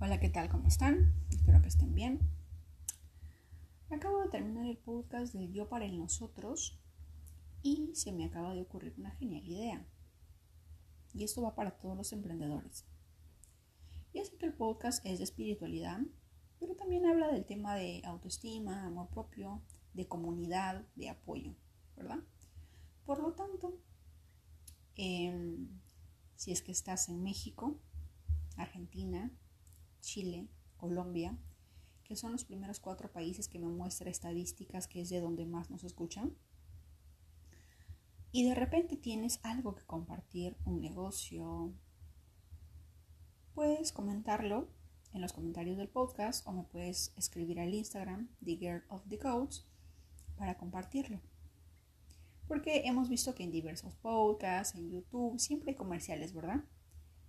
Hola, ¿qué tal? ¿Cómo están? Espero que estén bien. Acabo de terminar el podcast del Yo para el Nosotros y se me acaba de ocurrir una genial idea. Y esto va para todos los emprendedores. Ya sé que el podcast es de espiritualidad, pero también habla del tema de autoestima, amor propio, de comunidad, de apoyo, ¿verdad? Por lo tanto, em, si es que estás en México, Argentina, Chile, Colombia, que son los primeros cuatro países que me muestra estadísticas que es de donde más nos escuchan. Y de repente tienes algo que compartir, un negocio, puedes comentarlo en los comentarios del podcast o me puedes escribir al Instagram, The para compartirlo. Porque hemos visto que en diversos podcasts, en YouTube, siempre hay comerciales, ¿verdad?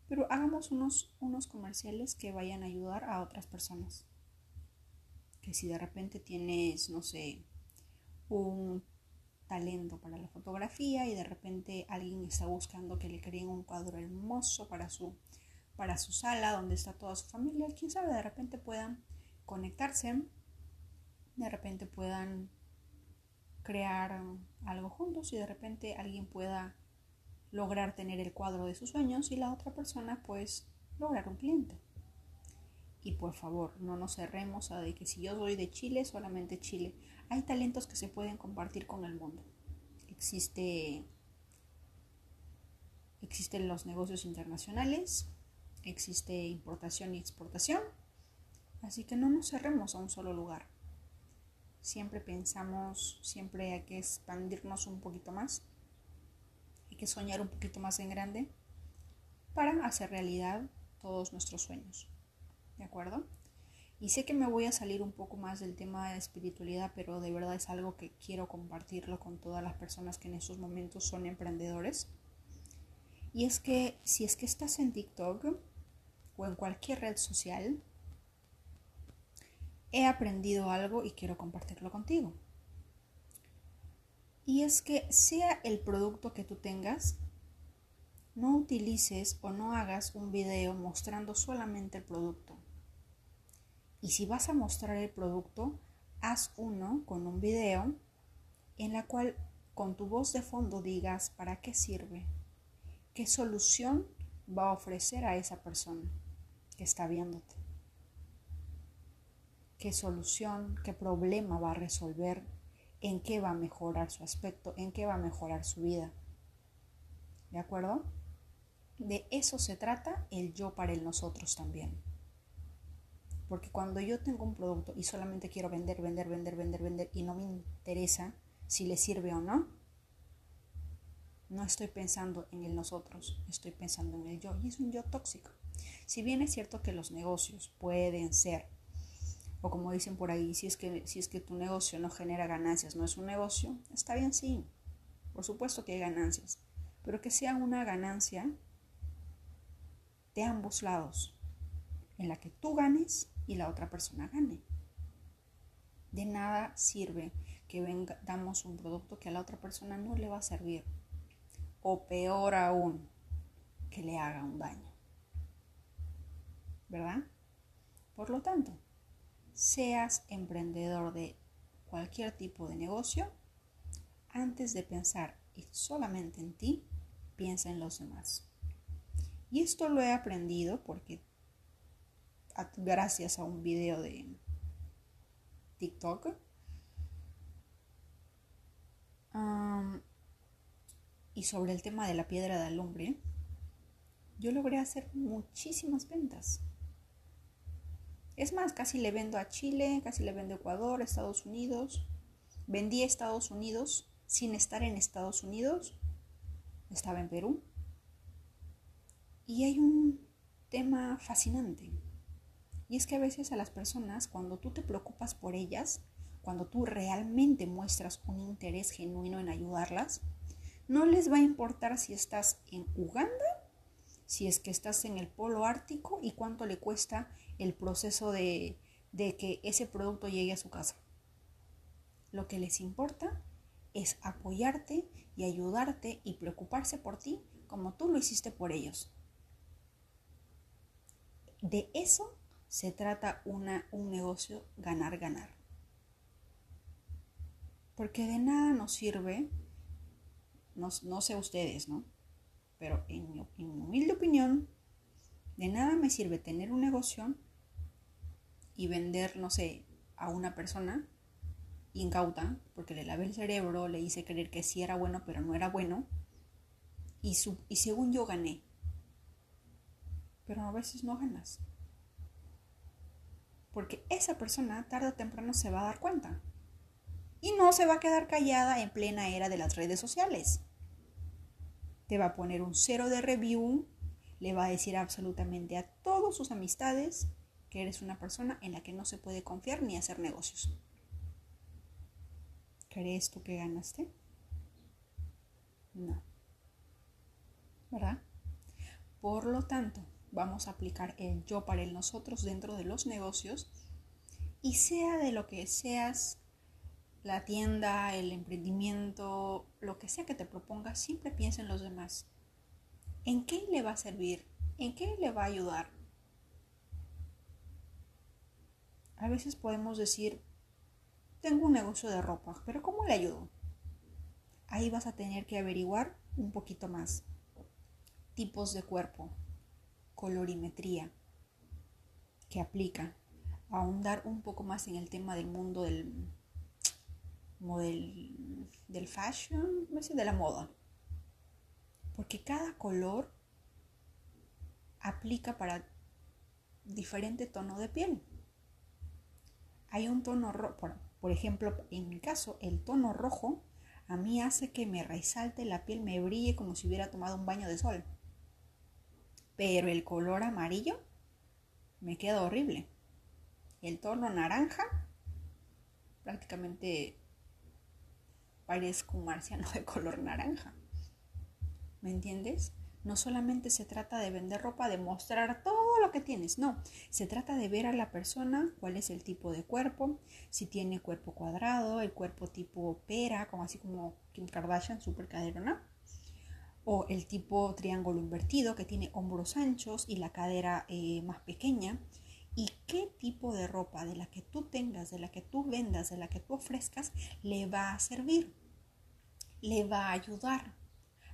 Pero hagamos unos, unos comerciales que vayan a ayudar a otras personas. Que si de repente tienes, no sé, un talento para la fotografía y de repente alguien está buscando que le creen un cuadro hermoso para su, para su sala donde está toda su familia, quién sabe, de repente puedan conectarse, de repente puedan crear algo juntos y de repente alguien pueda lograr tener el cuadro de sus sueños y la otra persona pues lograr un cliente. Y por favor, no nos cerremos a de que si yo soy de Chile, solamente Chile. Hay talentos que se pueden compartir con el mundo. Existe existen los negocios internacionales, existe importación y exportación. Así que no nos cerremos a un solo lugar. Siempre pensamos, siempre hay que expandirnos un poquito más que soñar un poquito más en grande para hacer realidad todos nuestros sueños. ¿De acuerdo? Y sé que me voy a salir un poco más del tema de espiritualidad, pero de verdad es algo que quiero compartirlo con todas las personas que en estos momentos son emprendedores. Y es que si es que estás en TikTok o en cualquier red social, he aprendido algo y quiero compartirlo contigo. Y es que sea el producto que tú tengas, no utilices o no hagas un video mostrando solamente el producto. Y si vas a mostrar el producto, haz uno con un video en la cual con tu voz de fondo digas para qué sirve, qué solución va a ofrecer a esa persona que está viéndote, qué solución, qué problema va a resolver en qué va a mejorar su aspecto, en qué va a mejorar su vida. ¿De acuerdo? De eso se trata el yo para el nosotros también. Porque cuando yo tengo un producto y solamente quiero vender, vender, vender, vender, vender y no me interesa si le sirve o no, no estoy pensando en el nosotros, estoy pensando en el yo. Y es un yo tóxico. Si bien es cierto que los negocios pueden ser o como dicen por ahí, si es, que, si es que tu negocio no genera ganancias, no es un negocio, está bien, sí. Por supuesto que hay ganancias, pero que sea una ganancia de ambos lados, en la que tú ganes y la otra persona gane. De nada sirve que vendamos un producto que a la otra persona no le va a servir, o peor aún, que le haga un daño. ¿Verdad? Por lo tanto, seas emprendedor de cualquier tipo de negocio, antes de pensar solamente en ti, piensa en los demás. Y esto lo he aprendido porque gracias a un video de TikTok y sobre el tema de la piedra de alumbre, yo logré hacer muchísimas ventas. Es más, casi le vendo a Chile, casi le vendo a Ecuador, Estados Unidos. Vendí a Estados Unidos sin estar en Estados Unidos. Estaba en Perú. Y hay un tema fascinante. Y es que a veces a las personas, cuando tú te preocupas por ellas, cuando tú realmente muestras un interés genuino en ayudarlas, no les va a importar si estás en Uganda, si es que estás en el polo ártico y cuánto le cuesta el proceso de, que ese producto llegue a su casa. Lo que les importa es apoyarte y ayudarte y preocuparse por ti como tú lo hiciste por ellos. De eso se trata una, un negocio ganar-ganar. Porque de nada nos sirve, no, sé ustedes, ¿no? Pero en mi, en mi humilde opinión, de nada me sirve tener un negocio y vender, no sé, a una persona incauta, porque le lavé el cerebro, le hice creer que sí era bueno, pero no era bueno, y, y según yo gané. Pero a veces no ganas. Porque esa persona tarde o temprano se va a dar cuenta. Y no se va a quedar callada en plena era de las redes sociales. Te va a poner un cero de review, le va a decir absolutamente a todos sus amistades que eres una persona en la que no se puede confiar ni hacer negocios. ¿Crees tú que ganaste? No. ¿Verdad? Por lo tanto, vamos a aplicar el yo para el nosotros dentro de los negocios y sea de lo que seas, la tienda, el emprendimiento, lo que sea que te propongas, siempre piensa en los demás. ¿En qué le va a servir? ¿En qué le va a ayudar? A veces podemos decir, tengo un negocio de ropa, pero ¿cómo le ayudo? Ahí vas a tener que averiguar un poquito más. Tipos de cuerpo, colorimetría que aplica, ahondar un poco más en el tema del mundo del model, del fashion, de la moda. Porque cada color aplica para diferente tono de piel. Hay un tono rojo, por, ejemplo, en mi caso, el tono rojo a mí hace que me resalte la piel, me brille como si hubiera tomado un baño de sol. Pero el color amarillo me queda horrible. El tono naranja prácticamente parezco un marciano de color naranja. ¿Me entiendes? No solamente se trata de vender ropa, de mostrar todo lo que tienes, no. Se trata de ver a la persona cuál es el tipo de cuerpo, si tiene cuerpo cuadrado, el cuerpo tipo pera, como así como Kim Kardashian, super caderona, o el tipo triángulo invertido que tiene hombros anchos y la cadera eh, más pequeña. Y qué tipo de ropa de la que tú tengas, de la que tú vendas, de la que tú ofrezcas, le va a servir, le va a ayudar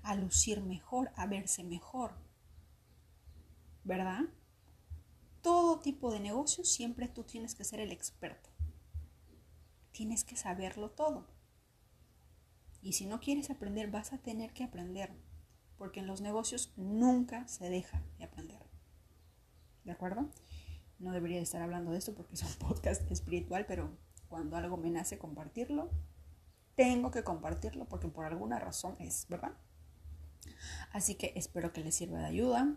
a lucir mejor, a verse mejor. ¿Verdad? Todo tipo de negocio siempre tú tienes que ser el experto. Tienes que saberlo todo. Y si no quieres aprender, vas a tener que aprender. Porque en los negocios nunca se deja de aprender. ¿De acuerdo? No debería estar hablando de esto porque es un podcast espiritual, pero cuando algo me nace compartirlo, tengo que compartirlo porque por alguna razón es, ¿verdad? Así que espero que les sirva de ayuda.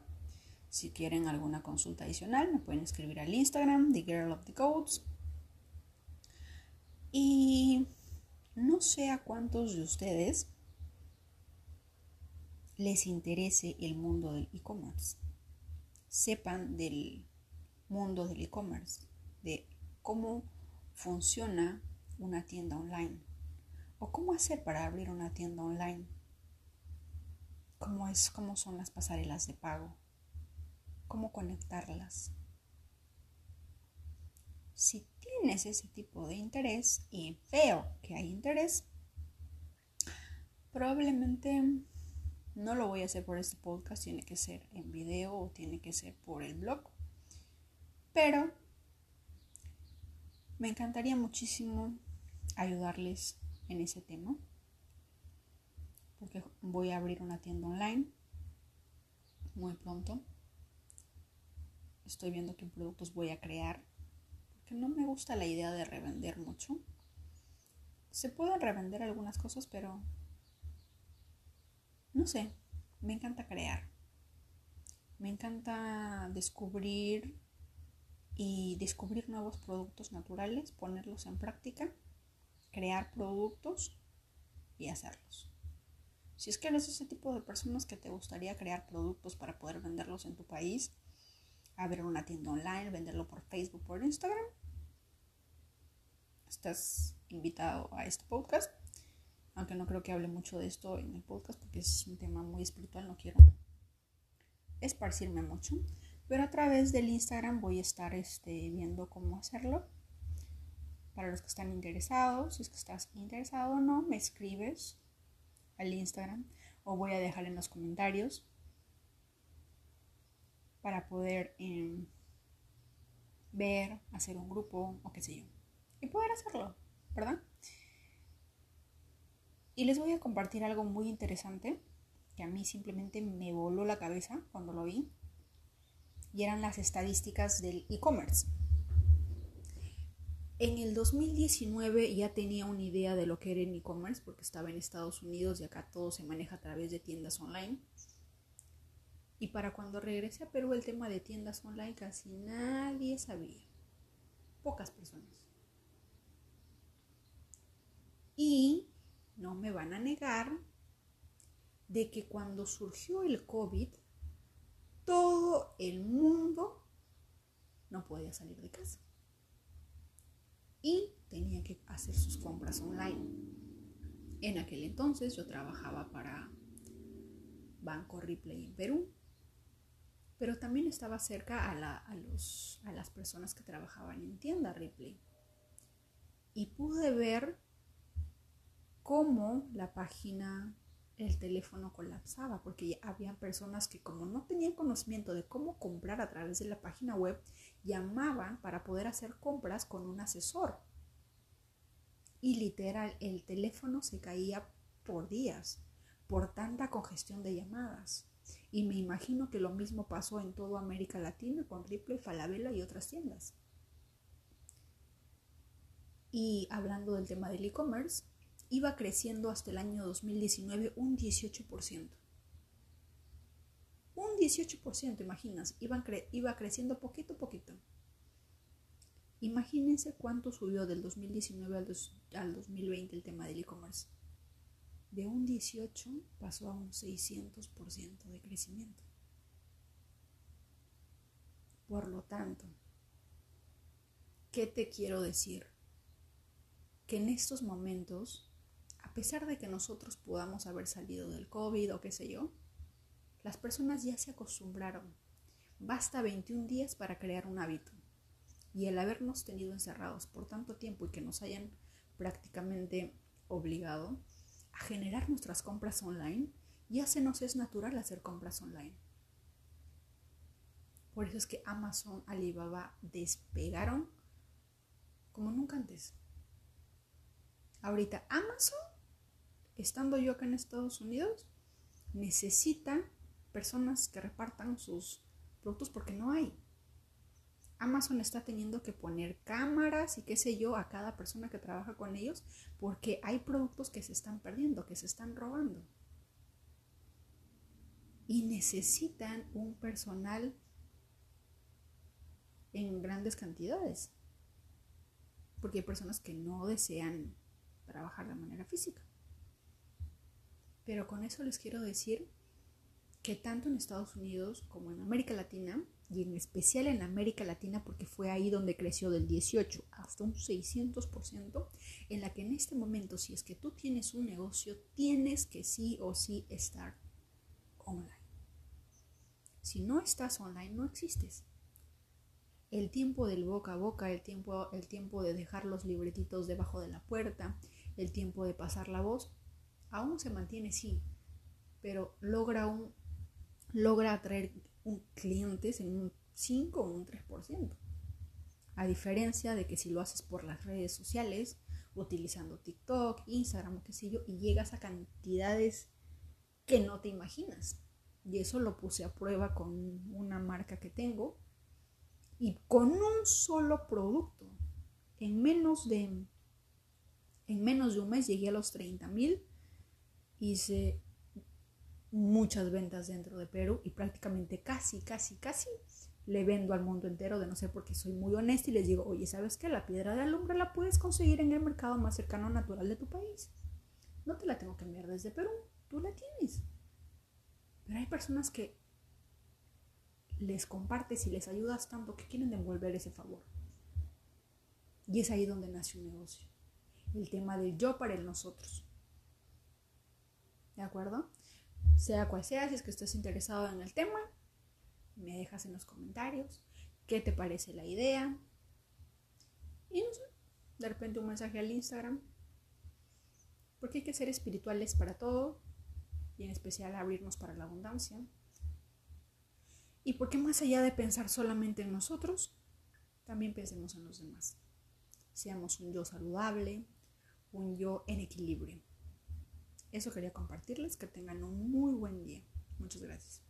Si quieren alguna consulta adicional, me pueden escribir al Instagram, The Girl of the Codes. Y no sé a cuántos de ustedes les interese el mundo del e-commerce. Sepan del mundo del e-commerce, de cómo funciona una tienda online o cómo hacer para abrir una tienda online cómo es, cómo son las pasarelas de pago, cómo conectarlas. Si tienes ese tipo de interés y veo que hay interés, probablemente no lo voy a hacer por este podcast, tiene que ser en video o tiene que ser por el blog. Pero me encantaría muchísimo ayudarles en ese tema porque voy a abrir una tienda online muy pronto. Estoy viendo qué productos voy a crear, porque no me gusta la idea de revender mucho. Se pueden revender algunas cosas, pero no sé, me encanta crear. Me encanta descubrir y descubrir nuevos productos naturales, ponerlos en práctica, crear productos y hacerlos. Si es que eres ese tipo de personas que te gustaría crear productos para poder venderlos en tu país, abrir una tienda online, venderlo por Facebook, por Instagram, estás invitado a este podcast. Aunque no creo que hable mucho de esto en el podcast porque es un tema muy espiritual, no quiero esparcirme mucho. Pero a través del Instagram voy a estar este, viendo cómo hacerlo. Para los que están interesados, si es que estás interesado o no, me escribes al Instagram o voy a dejar en los comentarios para poder em, ver, hacer un grupo o qué sé yo. Y poder hacerlo, ¿verdad? Y les voy a compartir algo muy interesante que a mí simplemente me voló la cabeza cuando lo vi. Y eran las estadísticas del e-commerce. En el 2019 ya tenía una idea de lo que era el e-commerce porque estaba en Estados Unidos y acá todo se maneja a través de tiendas online. Y para cuando regresé a Perú el tema de tiendas online casi nadie sabía. Pocas personas. Y no me van a negar de que cuando surgió el COVID, todo el mundo no podía salir de casa. Y tenía que hacer sus compras online. En aquel entonces yo trabajaba para Banco Ripley en Perú, pero también estaba cerca a, a, los, a las personas que trabajaban en tienda Ripley. Y pude ver cómo la página el teléfono colapsaba porque había personas que como no tenían conocimiento de cómo comprar a través de la página web, llamaban para poder hacer compras con un asesor. Y literal, el teléfono se caía por días por tanta congestión de llamadas. Y me imagino que lo mismo pasó en toda América Latina con Ripley, Falabella y otras tiendas. Y hablando del tema del e-commerce, iba creciendo hasta el año 2019 un 18%. Un 18%, imaginas, iba creciendo poquito a poquito. Imagínense cuánto subió del 2019 al, al 2020 el tema del e-commerce. De un 18 pasó a un 600% de crecimiento. Por lo tanto, ¿qué te quiero decir? Que en estos momentos a pesar de que nosotros podamos haber salido del COVID o qué sé yo, las personas ya se acostumbraron. Basta 21 días para crear un hábito. Y el habernos tenido encerrados por tanto tiempo y que nos hayan prácticamente obligado a generar nuestras compras online, ya se nos es natural hacer compras online. Por eso es que Amazon, Alibaba despegaron como nunca antes. Ahorita Amazon estando yo acá en Estados Unidos, necesita personas que repartan sus productos porque no hay. Amazon está teniendo que poner cámaras y qué sé yo a cada persona que trabaja con ellos porque hay productos que se están perdiendo, que se están robando. Y necesitan un personal en grandes cantidades. Porque hay personas que no desean trabajar de manera física. Pero con eso les quiero decir que tanto en Estados Unidos como en América Latina, y en especial en América Latina porque fue ahí donde creció del 18 hasta un 600%, en la que en este momento si es que tú tienes un negocio, tienes que sí o sí estar online. Si no estás online, no existes. El tiempo del boca a boca, el tiempo, el tiempo de dejar los libretitos debajo de la puerta, el tiempo de pasar la voz, aún se mantiene, sí, pero logra, un, logra atraer un clientes en un 5 o un 3%. A diferencia de que si lo haces por las redes sociales, utilizando TikTok, Instagram, qué sé yo, y llegas a cantidades que no te imaginas. Y eso lo puse a prueba con una marca que tengo y con un solo producto. En menos de, en menos de un mes llegué a los 30 mil hice muchas ventas dentro de Perú y prácticamente casi, casi, casi le vendo al mundo entero de no sé porque soy muy honesta y les digo, oye, ¿sabes qué? La piedra de alumbre la puedes conseguir en el mercado más cercano natural de tu país. No te la tengo que enviar desde Perú, tú la tienes. Pero hay personas que les compartes y les ayudas tanto que quieren devolver ese favor. Y es ahí donde nace un negocio. El tema del yo para el nosotros. ¿De acuerdo? Sea cual sea, si es que estés interesado en el tema, me dejas en los comentarios qué te parece la idea. Y no sé, de repente un mensaje al Instagram. Porque hay que ser espirituales para todo y en especial abrirnos para la abundancia. Y porque más allá de pensar solamente en nosotros, también pensemos en los demás. Seamos un yo saludable, un yo en equilibrio. Eso quería compartirles, que tengan un muy buen día. Muchas gracias.